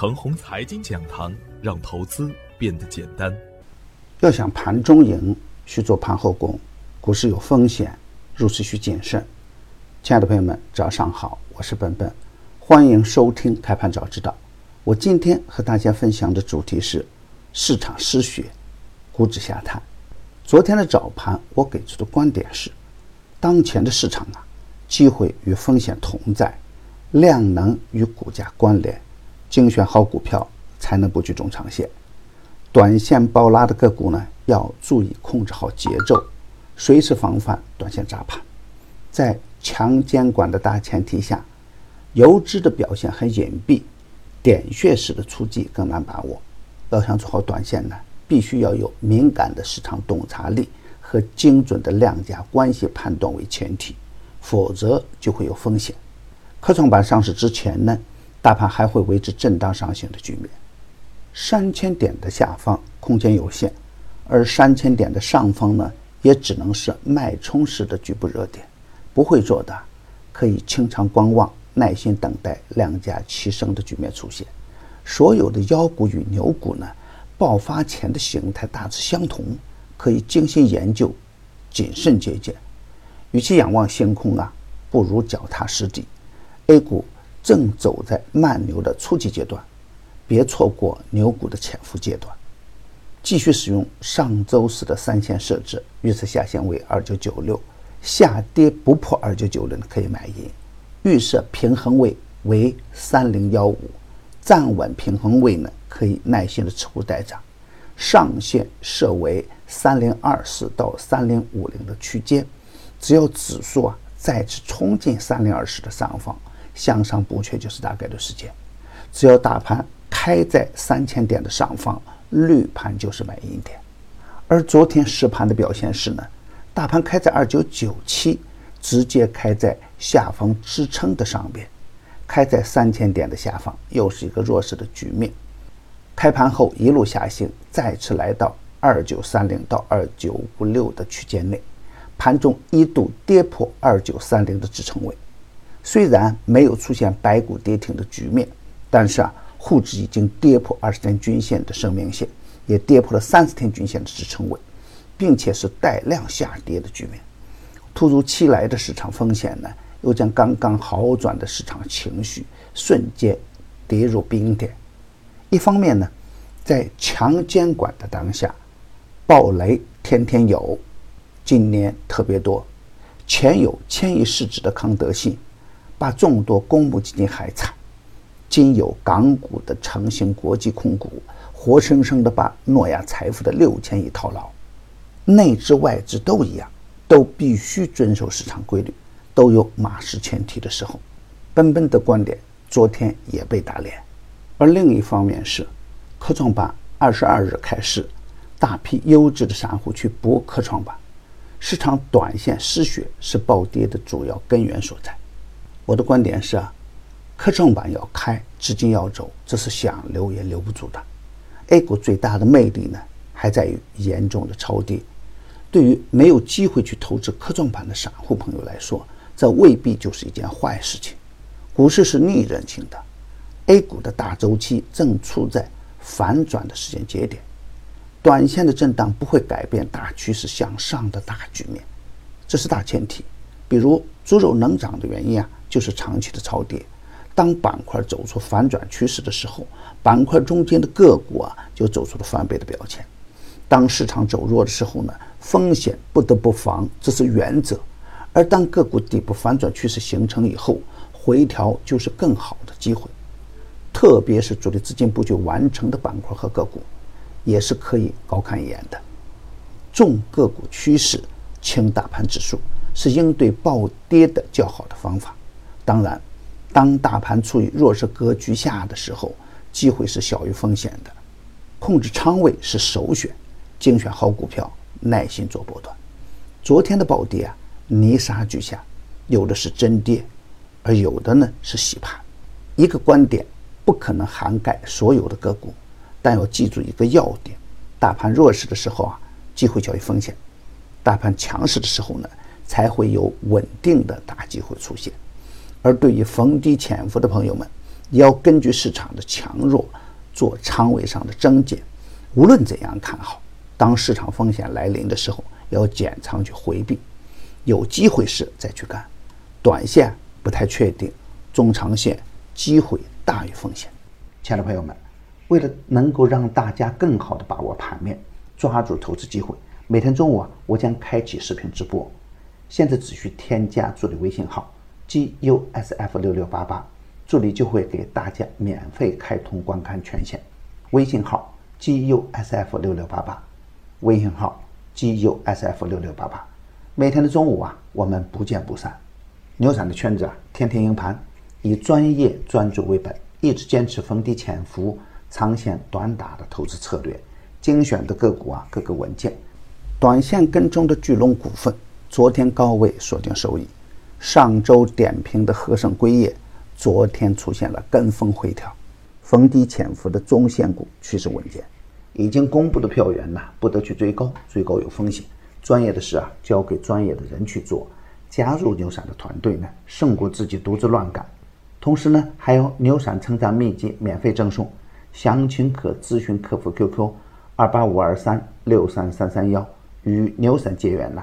程红财经讲堂，让投资变得简单。要想盘中赢，需做盘后功。股市有风险，入市需谨慎。亲爱的朋友们，早上好，我是本本，欢迎收听《开盘早知道》。我今天和大家分享的主题是市场失血，股指下探。昨天的早盘，我给出的观点是：当前的市场啊，机会与风险同在。量能与股价关联，精选好股票才能布局中长线。短线暴拉的个股呢，要注意控制好节奏，随时防范短线砸盘。在强监管的大前提下，游资的表现很隐蔽，点穴式的出击更难把握。要想做好短线呢，必须要有敏感的市场洞察力和精准的量价关系判断为前提，否则就会有风险。科创板上市之前呢，大盘还会维持震荡上行的局面。三千点的下方空间有限，而三千点的上方呢，也只能是脉冲式的局部热点。不会做的，可以清仓观望，耐心等待量价齐升的局面出现。所有的妖股与牛股呢，爆发前的形态大致相同，可以精心研究，谨慎借鉴。与其仰望星空啊，不如脚踏实地。A 股正走在慢牛的初级阶段，别错过牛股的潜伏阶段。继续使用上周四的三线设置，预测下限为二九九六，下跌不破二九九零可以买银。预设平衡位为三零幺五，站稳平衡位呢，可以耐心的持股待涨。上限设为三零二四到三零五零的区间，只要指数啊再次冲进三零二四的上方。向上补缺就是大概的时间，只要大盘开在三千点的上方，绿盘就是买阴点。而昨天实盘的表现是呢，大盘开在二九九七，直接开在下方支撑的上边，开在三千点的下方，又是一个弱势的局面。开盘后一路下行，再次来到二九三零到二九五六的区间内，盘中一度跌破二九三零的支撑位。虽然没有出现白股跌停的局面，但是啊，沪指已经跌破二十天均线的生命线，也跌破了三十天均线的支撑位，并且是带量下跌的局面。突如其来的市场风险呢，又将刚刚好转的市场情绪瞬间跌入冰点。一方面呢，在强监管的当下，暴雷天天有，今年特别多，前有千亿市值的康德信。把众多公募基金害惨，今有港股的成型国际控股，活生生的把诺亚财富的六千亿套牢。内资外资都一样，都必须遵守市场规律，都有马失前蹄的时候。奔奔的观点昨天也被打脸。而另一方面是，科创板二十二日开市，大批优质的散户去博科创板，市场短线失血是暴跌的主要根源所在。我的观点是啊，科创板要开，资金要走，这是想留也留不住的。A 股最大的魅力呢，还在于严重的超跌。对于没有机会去投资科创板的散户朋友来说，这未必就是一件坏事情。股市是逆人性的，A 股的大周期正处在反转的时间节点，短线的震荡不会改变大趋势向上的大局面，这是大前提。比如猪肉能涨的原因啊。就是长期的超跌，当板块走出反转趋势的时候，板块中间的个股啊就走出了翻倍的表现。当市场走弱的时候呢，风险不得不防，这是原则。而当个股底部反转趋势形成以后，回调就是更好的机会。特别是主力资金布局完成的板块和个股，也是可以高看一眼的。重个股趋势，轻大盘指数，是应对暴跌的较好的方法。当然，当大盘处于弱势格局下的时候，机会是小于风险的，控制仓位是首选，精选好股票，耐心做波段。昨天的暴跌啊，泥沙俱下，有的是真跌，而有的呢是洗盘。一个观点不可能涵盖所有的个股，但要记住一个要点：大盘弱势的时候啊，机会小于风险；大盘强势的时候呢，才会有稳定的大机会出现。而对于逢低潜伏的朋友们，也要根据市场的强弱做仓位上的增减。无论怎样看好，当市场风险来临的时候，要减仓去回避，有机会时再去干。短线不太确定，中长线机会大于风险。亲爱的朋友们，为了能够让大家更好的把握盘面，抓住投资机会，每天中午啊，我将开启视频直播。现在只需添加助理微信号 g u s f 六六八八，助理就会给大家免费开通观看权限。微信号 g u s f 六六八八，微信号 g u s f 六六八八。每天的中午啊，我们不见不散。牛散的圈子啊，天天赢盘，以专业专注为本，一直坚持逢低潜伏、长线短打的投资策略，精选的个股啊，各个稳健。短线跟踪的巨龙股份，昨天高位锁定收益；上周点评的和盛硅业，昨天出现了跟风回调。逢低潜伏的中线股趋势稳健，已经公布的票源呢，不得去追高，追高有风险。专业的事啊，交给专业的人去做。加入牛散的团队呢，胜过自己独自乱干。同时呢，还有牛散成长秘籍免费赠送，详情可咨询客服 QQ：二八五二三六三三三幺。与牛散结缘呐，